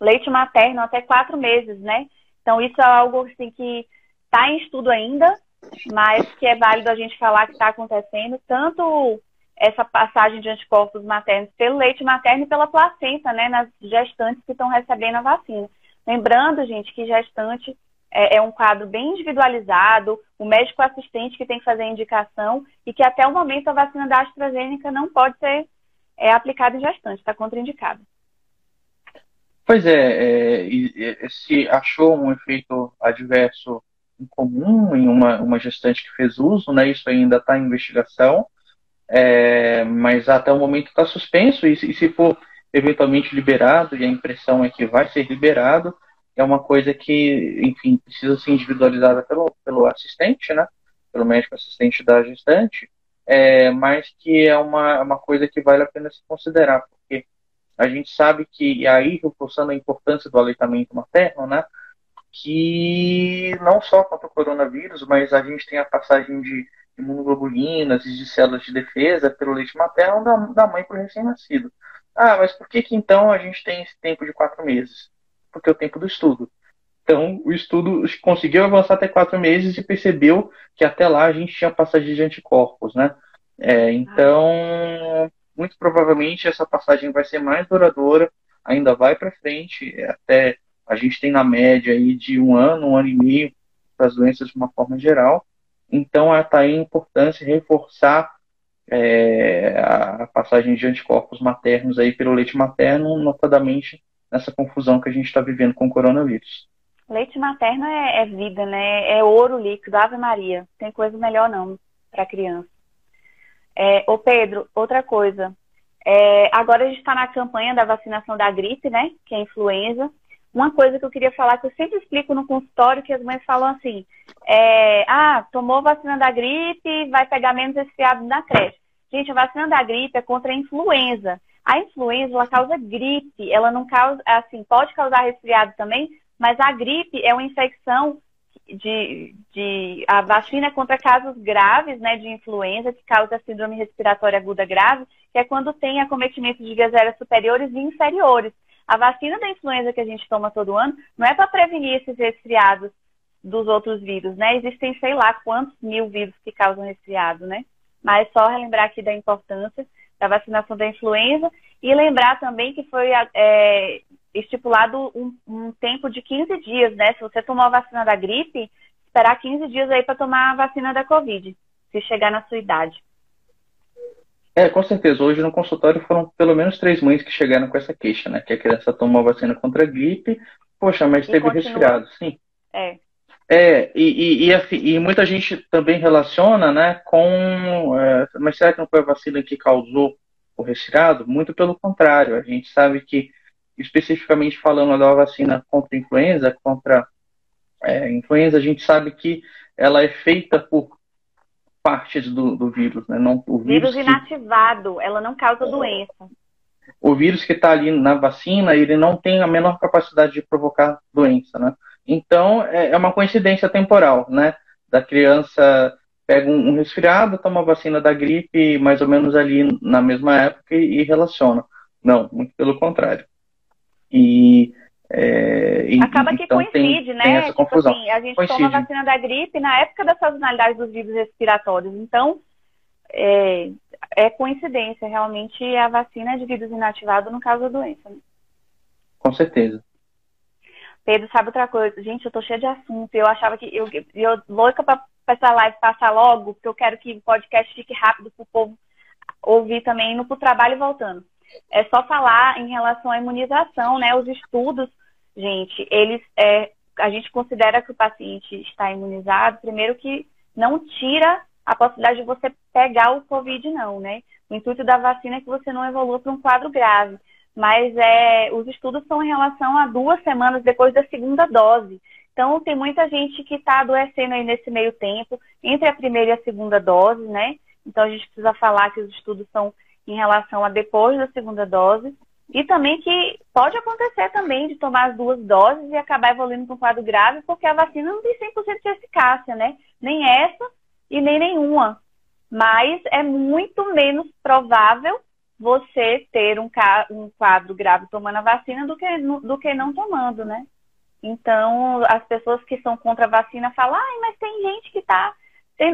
leite materno até quatro meses, né? Então, isso é algo assim, que está em estudo ainda, mas que é válido a gente falar que está acontecendo, tanto essa passagem de anticorpos maternos pelo leite materno e pela placenta, né, nas gestantes que estão recebendo a vacina. Lembrando, gente, que gestante é, é, um quadro bem individualizado, o médico assistente que tem que fazer a indicação e que até o momento a vacina da AstraZeneca não pode ser é, aplicada em gestante, está contraindicada. Pois é, é, se achou um efeito adverso incomum em uma, uma gestante que fez uso, né, isso ainda está em investigação, é, mas até o momento está suspenso e, e se for eventualmente liberado, e a impressão é que vai ser liberado, é uma coisa que, enfim, precisa ser individualizada pelo, pelo assistente, né? Pelo médico assistente da gestante, é, mas que é uma, uma coisa que vale a pena se considerar, porque a gente sabe que, e aí reforçando a importância do aleitamento materno, né? Que não só contra o coronavírus, mas a gente tem a passagem de imunoglobulinas e de células de defesa pelo leite materno da, da mãe para o recém-nascido. Ah, mas por que, que então a gente tem esse tempo de quatro meses? porque é o tempo do estudo. Então, o estudo conseguiu avançar até quatro meses e percebeu que até lá a gente tinha passagem de anticorpos, né? É, então, muito provavelmente essa passagem vai ser mais duradoura, ainda vai para frente, até a gente tem na média aí de um ano, um ano e meio para as doenças de uma forma geral. Então, está aí a importância reforçar é, a passagem de anticorpos maternos aí pelo leite materno, notadamente nessa confusão que a gente está vivendo com o coronavírus. Leite materno é, é, vida, né? É ouro líquido, Ave Maria. Tem coisa melhor não para criança. É, ô Pedro, outra coisa. É, agora a gente está na campanha da vacinação da gripe, né? Que é a influenza. Uma coisa que eu queria falar, que eu sempre explico no consultório, que as mães falam assim, é, ah, tomou vacina da gripe, vai pegar menos resfriado na creche. Gente, a vacina da gripe é contra a influenza. A influenza, ela causa gripe, ela não causa, assim, pode causar resfriado também, mas a gripe é uma infecção de, de a vacina contra casos graves, né, de influenza que causa síndrome respiratória aguda grave, que é quando tem acometimento de vias aéreas superiores e inferiores. A vacina da influenza que a gente toma todo ano não é para prevenir esses resfriados dos outros vírus, né? Existem sei lá quantos mil vírus que causam resfriado, né? Mas só relembrar aqui da importância da vacinação da influenza e lembrar também que foi é, estipulado um, um, tempo de 15 dias, né? Se você tomou a vacina da gripe, esperar 15 dias aí para tomar a vacina da Covid, se chegar na sua idade. É, com certeza. Hoje no consultório foram pelo menos três mães que chegaram com essa queixa, né? Que a criança tomou a vacina contra a gripe, poxa, mas e teve continua... resfriado, sim. É. É, e, e, e, e, muita gente também relaciona, né, com. É, mas será que não foi a vacina que causou o resfriado? Muito pelo contrário. A gente sabe que especificamente falando da vacina contra influenza, contra é, influenza, a gente sabe que ela é feita por partes do, do vírus, né? Não, o vírus, vírus inativado, que, ela não causa doença. O vírus que está ali na vacina, ele não tem a menor capacidade de provocar doença, né? Então, é, é uma coincidência temporal, né? Da criança pega um, um resfriado, toma a vacina da gripe mais ou menos ali na mesma época e, e relaciona. Não, muito pelo contrário. E, é, Acaba que então coincide, tem, né? Tem essa tipo confusão. Assim, a gente coincide. toma a vacina da gripe na época da sazonalidade dos vírus respiratórios. Então, é, é coincidência. Realmente, a vacina é de vírus inativado no caso da doença. Né? Com certeza. Pedro, sabe outra coisa? Gente, eu tô cheia de assunto. Eu achava que. Eu, eu louca pra, pra essa live passar logo, porque eu quero que o podcast fique rápido pro povo ouvir também, indo pro trabalho e voltando. É só falar em relação à imunização, né? Os estudos, gente, eles é, a gente considera que o paciente está imunizado, primeiro que não tira a possibilidade de você pegar o Covid, não, né? O intuito da vacina é que você não evolua para um quadro grave. Mas é, os estudos são em relação a duas semanas depois da segunda dose. Então, tem muita gente que está adoecendo aí nesse meio tempo, entre a primeira e a segunda dose, né? Então, a gente precisa falar que os estudos são em relação a depois da segunda dose. E também que pode acontecer também de tomar as duas doses e acabar evoluindo para um quadro grave, porque a vacina não tem 100% de eficácia, né? Nem essa e nem nenhuma. Mas é muito menos provável você ter um, um quadro grave tomando a vacina do que, do que não tomando, né? Então, as pessoas que são contra a vacina falam, ah, mas tem gente que está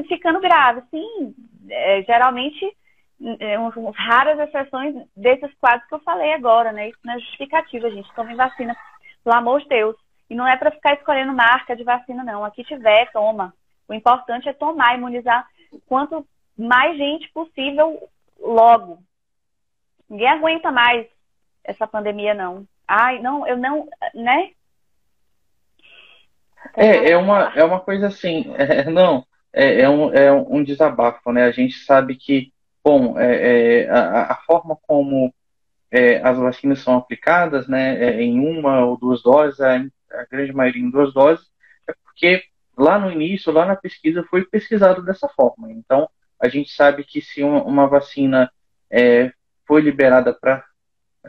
ficando grave. Sim, é, geralmente é, raras exceções desses quadros que eu falei agora, né? Isso não é justificativa, gente. Tome vacina, pelo amor de Deus. E não é para ficar escolhendo marca de vacina, não. Aqui tiver, toma. O importante é tomar, imunizar quanto mais gente possível logo. Ninguém aguenta mais essa pandemia, não. Ai, não, eu não, né? É, é uma, é uma coisa assim, é, *laughs* não, é, é, um, é um desabafo, né? A gente sabe que Bom, é, é, a, a, forma como é, as vacinas são aplicadas, né, é, em uma ou duas doses, a, a, grande maioria em duas doses, é porque lá no início, lá na pesquisa, foi pesquisado dessa forma. Então, a gente sabe que se uma, uma vacina é, foi liberada para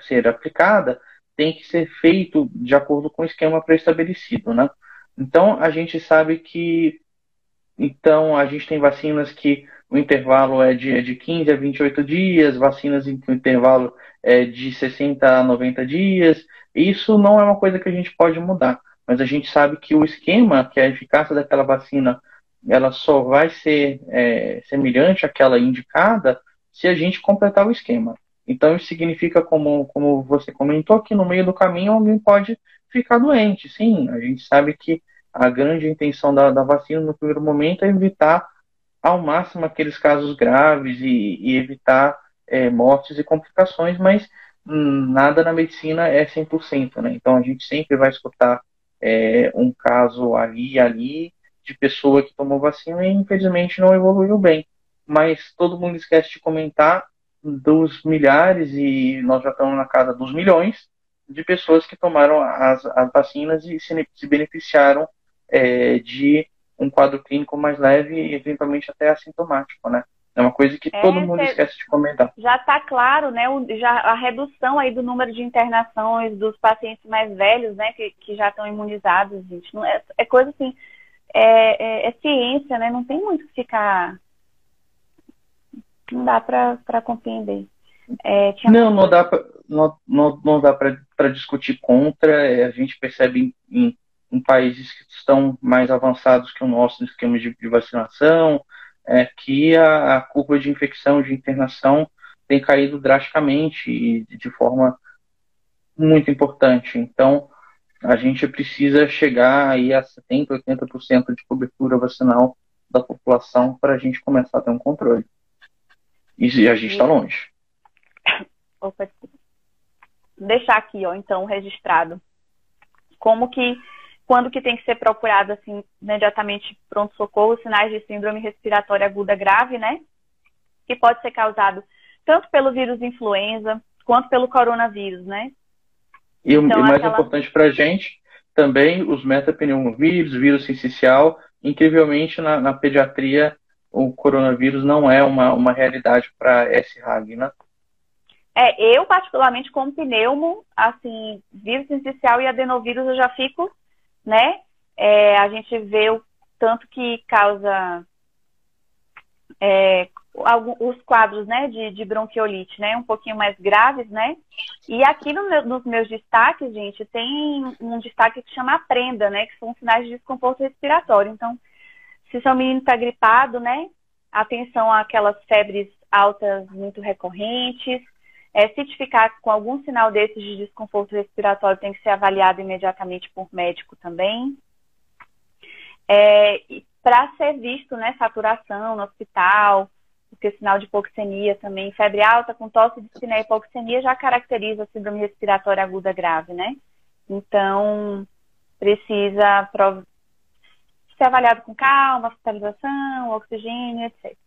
ser aplicada, tem que ser feito de acordo com o esquema pré-estabelecido, né? Então, a gente sabe que então a gente tem vacinas que o intervalo é de, é de 15 a 28 dias, vacinas em intervalo é de 60 a 90 dias. Isso não é uma coisa que a gente pode mudar, mas a gente sabe que o esquema, que a eficácia daquela vacina, ela só vai ser é, semelhante àquela indicada se a gente completar o esquema. Então, isso significa, como, como você comentou, que no meio do caminho alguém pode ficar doente. Sim, a gente sabe que a grande intenção da, da vacina no primeiro momento é evitar ao máximo aqueles casos graves e, e evitar é, mortes e complicações, mas hum, nada na medicina é 100%, né? Então a gente sempre vai escutar é, um caso ali e ali de pessoa que tomou vacina e infelizmente não evoluiu bem. Mas todo mundo esquece de comentar dos milhares e nós já estamos na casa dos milhões de pessoas que tomaram as, as vacinas e se, se beneficiaram é, de um quadro clínico mais leve e eventualmente até assintomático, né? É uma coisa que é, todo mundo esquece de comentar. Já está claro, né? O, já a redução aí do número de internações dos pacientes mais velhos, né? Que, que já estão imunizados, gente. Não é, é coisa assim, é, é, é, ciência, né? Não tem muito que ficar. Não dá para compreender. É, não, não dá pra, não, não, não dá para discutir contra. É, a gente percebe em, em, em, países que estão mais avançados que o nosso no esquema de, de vacinação, é, que a, a, curva de infecção, de internação, tem caído drasticamente e de forma muito importante. Então, a gente precisa chegar aí a 70%, 80% de cobertura vacinal da população para a gente começar a ter um controle. E a gente está longe. Opa, deixar aqui, ó, então, registrado. Como que, quando que tem que ser procurado, assim, imediatamente pronto-socorro, sinais de síndrome respiratória aguda grave, né? Que pode ser causado tanto pelo vírus influenza quanto pelo coronavírus, né? E então, o mais aquela... importante para a gente, também os metapneumovírus, vírus sincicial, incrivelmente na, na, pediatria o coronavírus não é uma, uma realidade para SRAG, né? É, eu particularmente como pneumo, assim, vírus sincicial e adenovírus eu já fico, né? É, a gente vê o tanto que causa é, alguns, os quadros, né, de, de, bronquiolite, né, um pouquinho mais graves, né? E aqui no meu, nos meus destaques, gente, tem um destaque que chama prenda, né, que são sinais de desconforto respiratório. Então, se seu menino está gripado, né, atenção àquelas febres altas muito recorrentes, é, se ficar com algum sinal desses de desconforto respiratório, tem que ser avaliado imediatamente por médico também. É, Para ser visto, né, saturação no hospital, porque sinal de hipoxemia também, febre alta com tosse, dispneia e hipoxemia já caracteriza a síndrome respiratória aguda grave, né? Então, precisa ser avaliado com calma, hospitalização, oxigênio, etc.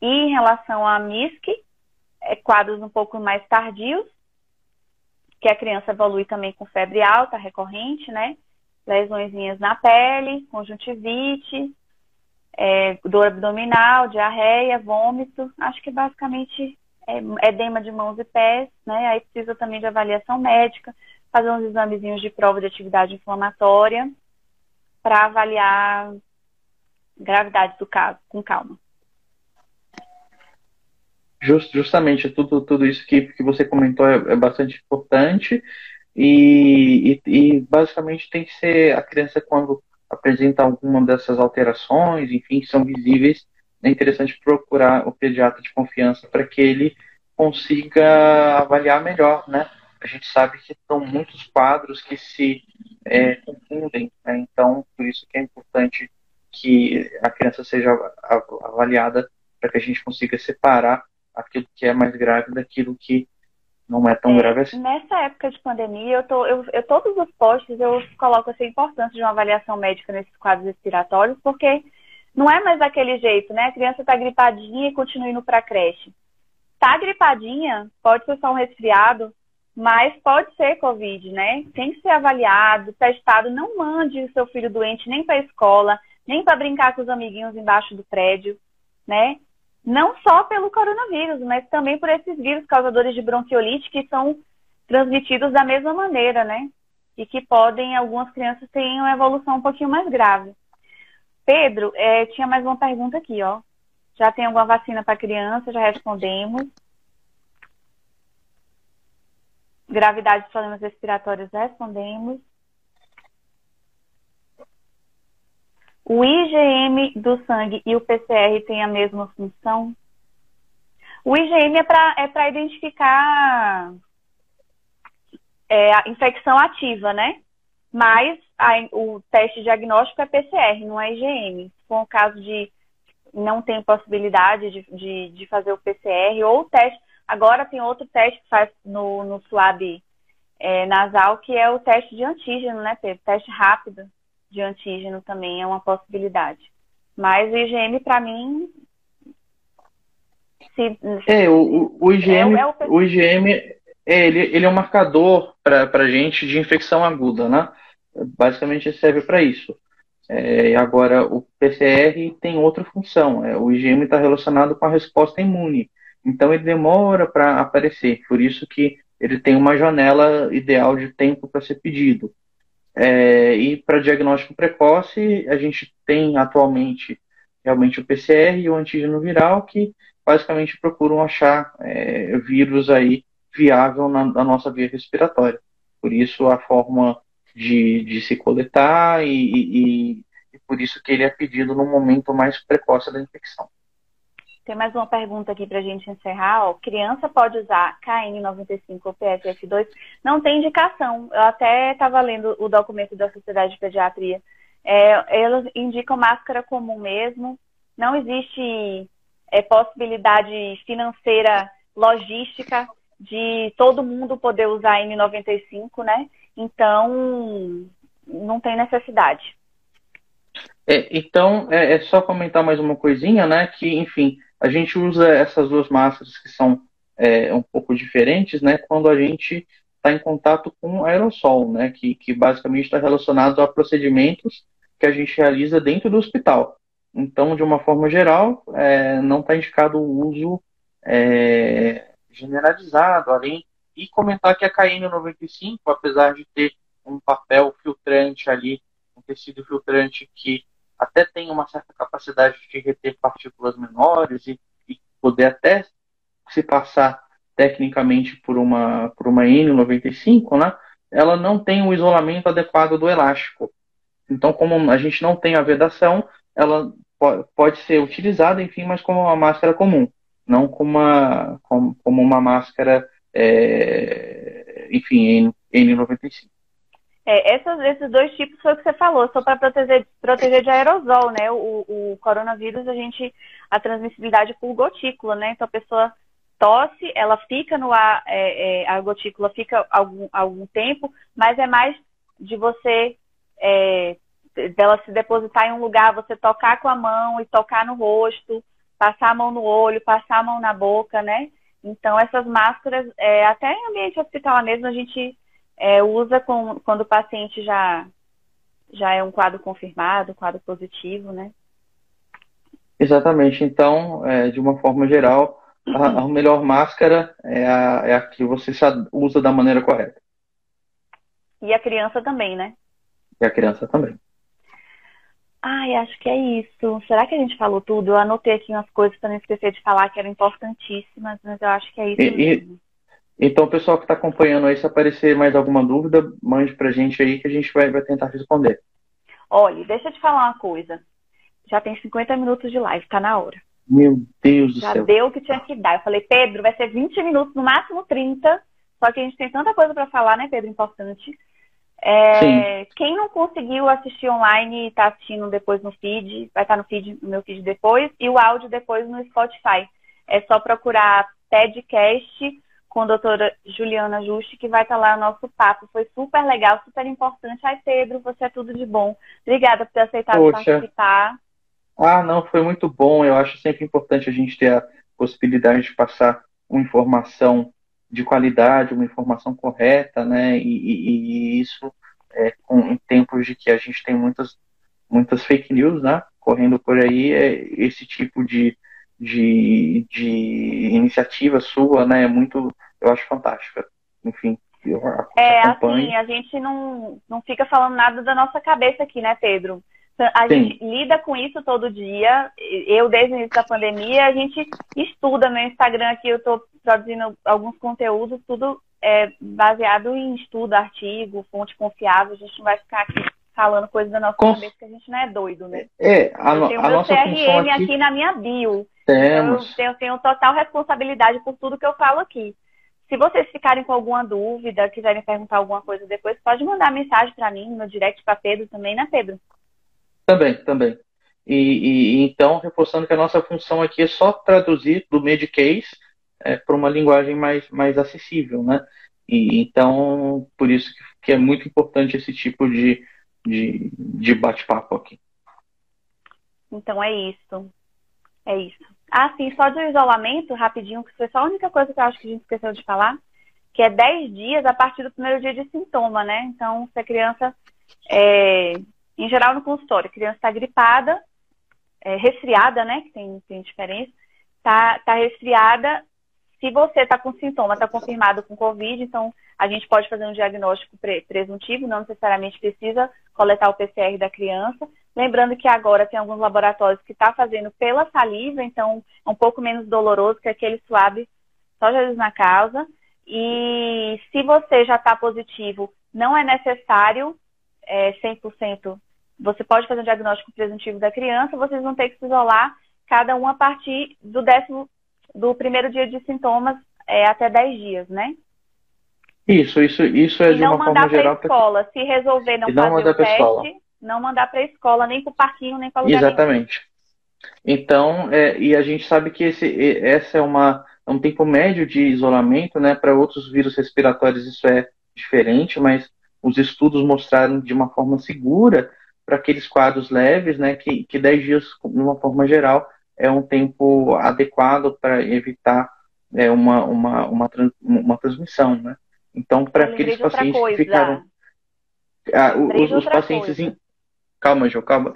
E em relação à MISC, é, quadros um pouco mais tardios, que a criança evolui também com febre alta recorrente, né? Lesõezinhas na pele, conjuntivite, é, dor abdominal, diarreia, vômito. Acho que basicamente é edema de mãos e pés, né? Aí precisa também de avaliação médica, fazer uns examezinhos de prova de atividade inflamatória para avaliar gravidade do caso com calma. Just, justamente, tudo, tudo isso que, que você comentou é, é bastante importante e, e, e, basicamente tem que ser a criança quando apresenta alguma dessas alterações, enfim, que são visíveis, é interessante procurar o pediatra de confiança para que ele consiga avaliar melhor, né? A gente sabe que são muitos quadros que se é, confundem, né? então por isso que é importante que a criança seja avaliada para que a gente consiga separar aquilo que é mais grave daquilo que não é tão é, grave assim. Nessa época de pandemia, eu, tô, eu, eu, todos os postos eu coloco assim, a importância de uma avaliação médica nesses quadros respiratórios, porque não é mais daquele jeito, né? A criança está gripadinha e continua indo para a creche. Tá gripadinha, pode ser só um resfriado, mas pode ser Covid, né? Tem que ser avaliado, testado. Não mande o seu filho doente nem para a escola, nem para brincar com os amiguinhos embaixo do prédio, né? Não só pelo coronavírus, mas também por esses vírus causadores de bronquiolite que são transmitidos da mesma maneira, né? E que podem, algumas crianças terem uma evolução um pouquinho mais grave. Pedro, é, tinha mais uma pergunta aqui, ó. Já tem alguma vacina para criança? Já respondemos. Gravidade de problemas respiratórios, respondemos. O IgM do sangue e o PCR têm a mesma função? O IgM é para é identificar é, a infecção ativa, né? Mas a, o teste diagnóstico é PCR, não é IgM. For um caso de não tem possibilidade de, de, de fazer o PCR ou o teste. Agora tem outro teste que faz no, no é, nasal, que é o teste de antígeno, né, Pedro? Teste rápido de antígeno também é uma possibilidade. Mas o IgM, para mim. Se, é, o, o IgM, é, é o, o IgM é, ele, ele é um marcador para a gente de infecção aguda, né? Basicamente serve para isso. É, agora, o PCR tem outra função. É, o IgM está relacionado com a resposta imune. Então, ele demora para aparecer. Por isso que ele tem uma janela ideal de tempo para ser pedido. É, e para diagnóstico precoce, a gente tem atualmente realmente o PCR e o antígeno viral, que basicamente procuram achar é, vírus aí viável na, na, nossa via respiratória. Por isso a forma de, de se coletar e, e, e por isso que ele é pedido no momento mais precoce da infecção. Tem mais uma pergunta aqui para a gente encerrar. Ó. Criança pode usar KN95 ou PFF2? Não tem indicação. Eu até estava lendo o documento da Sociedade de Pediatria. É, elas indicam máscara comum mesmo. Não existe é, possibilidade financeira, logística de todo mundo poder usar N95, né? Então, não tem necessidade. É, então, é, é, só comentar mais uma coisinha, né? Que, enfim, a gente usa essas duas máscaras que são é, um pouco diferentes, né? Quando a gente está em contato com aerossol, né? Que, que basicamente está relacionado a procedimentos que a gente realiza dentro do hospital. Então, de uma forma geral, é, não está indicado o uso é, generalizado, além e comentar que a KN95, apesar de ter um papel filtrante ali, um tecido filtrante que até tem uma certa capacidade de reter partículas menores e, e poder até se passar tecnicamente por uma, por uma N95, né, ela não tem o isolamento adequado do elástico. Então, como a gente não tem a vedação, ela pode ser utilizada, enfim, mas como uma máscara comum, não como uma, como, como uma máscara, é, enfim, N95. É, essas, esses dois tipos foi o que você falou, só para proteger, proteger de aerosol, né? O, o, coronavírus, a gente, a transmissibilidade por gotícula, né? Então a pessoa tosse, ela fica no ar, é, é, a gotícula fica algum, algum tempo, mas é mais de você, é, dela se depositar em um lugar, você tocar com a mão e tocar no rosto, passar a mão no olho, passar a mão na boca, né? Então essas máscaras, é, até em ambiente hospitalar mesmo, a gente é, usa com, quando o paciente já, já é um quadro confirmado, quadro positivo, né? Exatamente. Então, é, de uma forma geral, a, a, melhor máscara é a, é a que você usa da maneira correta. E a criança também, né? E a criança também. Ai, acho que é isso. Será que a gente falou tudo? Eu anotei aqui umas coisas para não esquecer de falar que eram importantíssimas, mas eu acho que é isso e, mesmo. Então, pessoal que está acompanhando aí, se aparecer mais alguma dúvida, mande para a gente aí que a gente vai, vai tentar responder. Olha, deixa eu te falar uma coisa. Já tem 50 minutos de live, tá na hora. Meu Deus do Já céu. Já deu o que tinha que dar. Eu falei, Pedro, vai ser 20 minutos, no máximo 30. Só que a gente tem tanta coisa para falar, né, Pedro? Importante. É, quem não conseguiu assistir online e está assistindo depois no feed, vai estar tá no feed, no meu feed depois, e o áudio depois no Spotify. É só procurar podcast com a doutora Juliana Juste, que vai estar lá no nosso papo. Foi super legal, super importante. Ai, Pedro, você é tudo de bom. Obrigada por ter aceitado Poxa. participar. Ah, não, foi muito bom. Eu acho sempre importante a gente ter a possibilidade de passar uma informação de qualidade, uma informação correta, né? E, e, e isso é, com, em tempos de que a gente tem muitas, muitas fake news, né? Correndo por aí, é, esse tipo de, de, de iniciativa sua, né? É muito eu acho fantástica. Enfim, eu É, acompanho. assim, a gente não, não fica falando nada da nossa cabeça aqui, né, Pedro? A Sim. gente lida com isso todo dia. Eu, desde o início da pandemia, a gente estuda meu Instagram aqui, eu estou produzindo alguns conteúdos, tudo é baseado em estudo, artigo, fonte confiável. A gente não vai ficar aqui falando coisas da nossa cabeça, que a gente não é doido, né? É, a, eu tenho a meu CRM aqui... aqui... na minha bio. Temos. Então, eu tenho, tenho total responsabilidade por tudo que eu falo aqui. Se vocês ficarem com alguma dúvida, quiserem perguntar alguma coisa depois, pode mandar mensagem para mim no direct para Pedro também, né, Pedro? Também, também. E, e, então, reforçando que a nossa função aqui é só traduzir do Medicase é, por uma linguagem mais, mais acessível, né? E, então, por isso que é muito importante esse tipo de, de, de bate-papo aqui. Então é isso. É isso. Ah, sim, só do isolamento, rapidinho, que foi só a única coisa que eu acho que a gente esqueceu de falar, que é 10 dias a partir do primeiro dia de sintoma, né? Então, se a criança, é, em geral no consultório, a criança está gripada, é, resfriada, né? Que tem, tem diferença, tá, tá resfriada, se você está com sintoma, está confirmado com Covid, então a gente pode fazer um diagnóstico presuntivo, não necessariamente precisa coletar o PCR da criança. Lembrando que agora tem alguns laboratórios que estão tá fazendo pela saliva, então é um pouco menos doloroso que aquele suave só Jesus na casa. E se você já está positivo, não é necessário é, 100%. Você pode fazer um diagnóstico presuntivo da criança, vocês vão ter que se isolar cada um a partir do décimo do primeiro dia de sintomas é, até 10 dias, né? Isso, isso, isso é e de uma forma geral. Não mandar para a escola. Se resolver não, não fazer o teste, escola. não mandar para a escola, nem para o parquinho, nem para lugar Exatamente. Nenhum. Então, é, e a gente sabe que esse, essa é uma é um tempo médio de isolamento, né? Para outros vírus respiratórios isso é diferente, mas os estudos mostraram de uma forma segura para aqueles quadros leves, né? Que, que 10 dias, de uma forma geral, é um tempo adequado para evitar é, uma, uma, uma, uma transmissão, né? Então, para aqueles pacientes que ficaram. Ah, os, os pacientes. In... Calma, João, calma.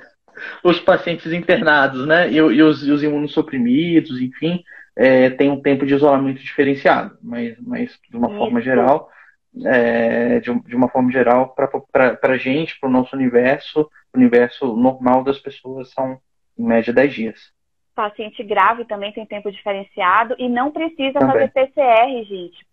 Os pacientes internados, né? E, e, os, e os imunossuprimidos, enfim, é, tem um tempo de isolamento diferenciado, mas, mas de uma Isso. forma geral. É, de, de, uma forma geral, para a gente, para o nosso universo, o universo normal das pessoas são, em média, 10 dias paciente grave também tem tempo diferenciado e não precisa também. fazer PCR, gente.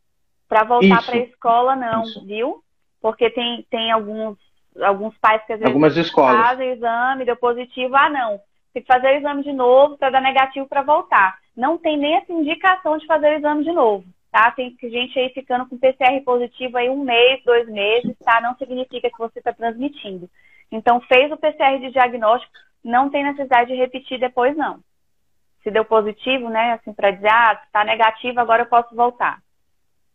Para voltar para a escola, não, Isso. viu? Porque tem, tem alguns, alguns pais que às vezes Algumas escolas. fazem o exame, deu positivo, ah, não. Tem que fazer o exame de novo para dar negativo para voltar. Não tem nem essa indicação de fazer o exame de novo, tá? Tem gente aí ficando com PCR positivo aí um mês, dois meses, tá? Não significa que você está transmitindo. Então, fez o PCR de diagnóstico, não tem necessidade de repetir depois, não se deu positivo, né, assim, para dizer, ah, está negativo, agora eu posso voltar.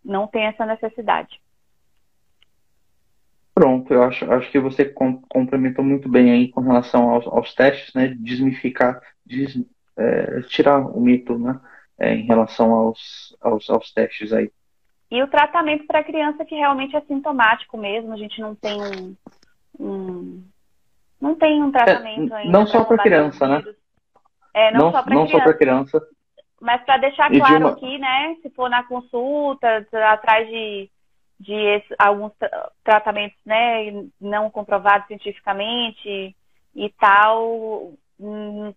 Não tem essa necessidade. Pronto, eu acho, acho que você complementou muito bem aí com relação aos, aos testes, né, desmificar, des, é, tirar o mito, né, é, em relação aos, aos, aos testes aí. E o tratamento para criança que realmente é sintomático mesmo, a gente não tem um, um não tem um tratamento é, ainda. Não só para criança, né? É, não, não, só para criança. criança. Mas para deixar claro uma... aqui, né, se for na consulta, atrás de, de esse, alguns tratamentos, né, não comprovados cientificamente e tal, hum,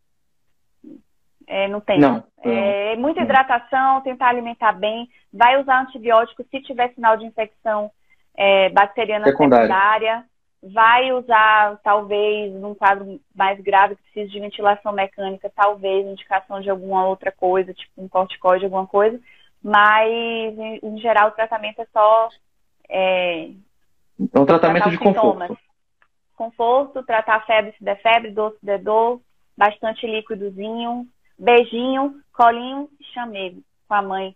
é, não tem. Não, não. É, muita hidratação, tentar alimentar bem, vai usar antibiótico se tiver sinal de infecção é, bacteriana secundária. secundária vai usar, talvez, num quadro mais grave que precisa de ventilação mecânica, talvez indicação de alguma outra coisa, tipo um corticoide, alguma coisa, mas, em, em geral, o tratamento é só. É, um tratamento de conforto. Conforto, tratar a febre se der febre, dor se der dor, bastante líquidozinho, beijinho, colinho e chamego com a mãe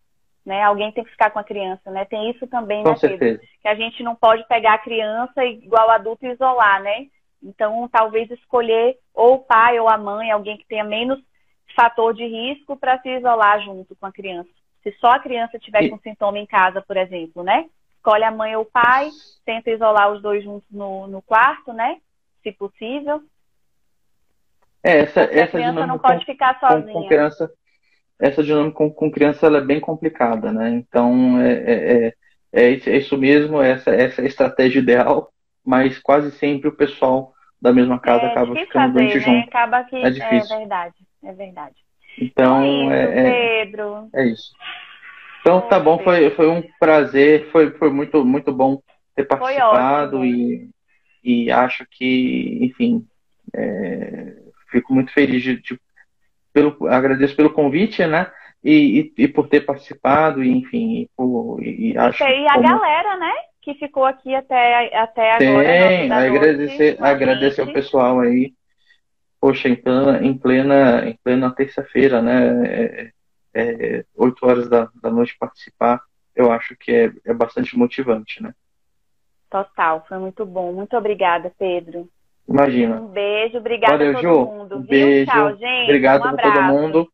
né? Alguém tem que ficar com a criança, né? Tem isso também, com né, certeza. Pedro? Que a gente não pode pegar a criança igual adulto e isolar, né? Então, talvez escolher ou o pai ou a mãe, alguém que tenha menos fator de risco para se isolar junto com a criança. Se só a criança tiver e... com sintoma em casa, por exemplo, né? Escolhe a mãe ou o pai, tenta isolar os dois juntos no, no quarto, né? Se possível. É, essa, essa a criança não pode com, ficar sozinha. Com, com criança, essa dinâmica com, com criança ela é bem complicada, né? Então é, é, é, é, é isso mesmo, essa, essa é a estratégia ideal, mas quase sempre o pessoal da mesma casa é, acaba ficando doente né? junto. Acaba que é, difícil. é verdade, é verdade. Então, então é, é, Pedro. é isso. Então tá bom, foi, foi um prazer, foi, foi muito, muito bom ter participado e, e acho que, enfim, é, fico muito feliz de, de pelo, agradeço pelo convite, né? E, e, e por ter participado, e, enfim, e, por, e acho. E a como... galera, né? Que ficou aqui até, até agora. Tem, agradecer, agradecer ao pessoal aí. Poxa, em plena, em plena, em plena terça-feira, né? É, é, 8 horas da, da noite participar, eu acho que é, é bastante motivante, né? Total, foi muito bom. Muito obrigada, Pedro. Imagina. Um beijo, obrigada Valeu, a todo Ju. mundo. Um beijo. Tchau, gente. Obrigado um a todo mundo.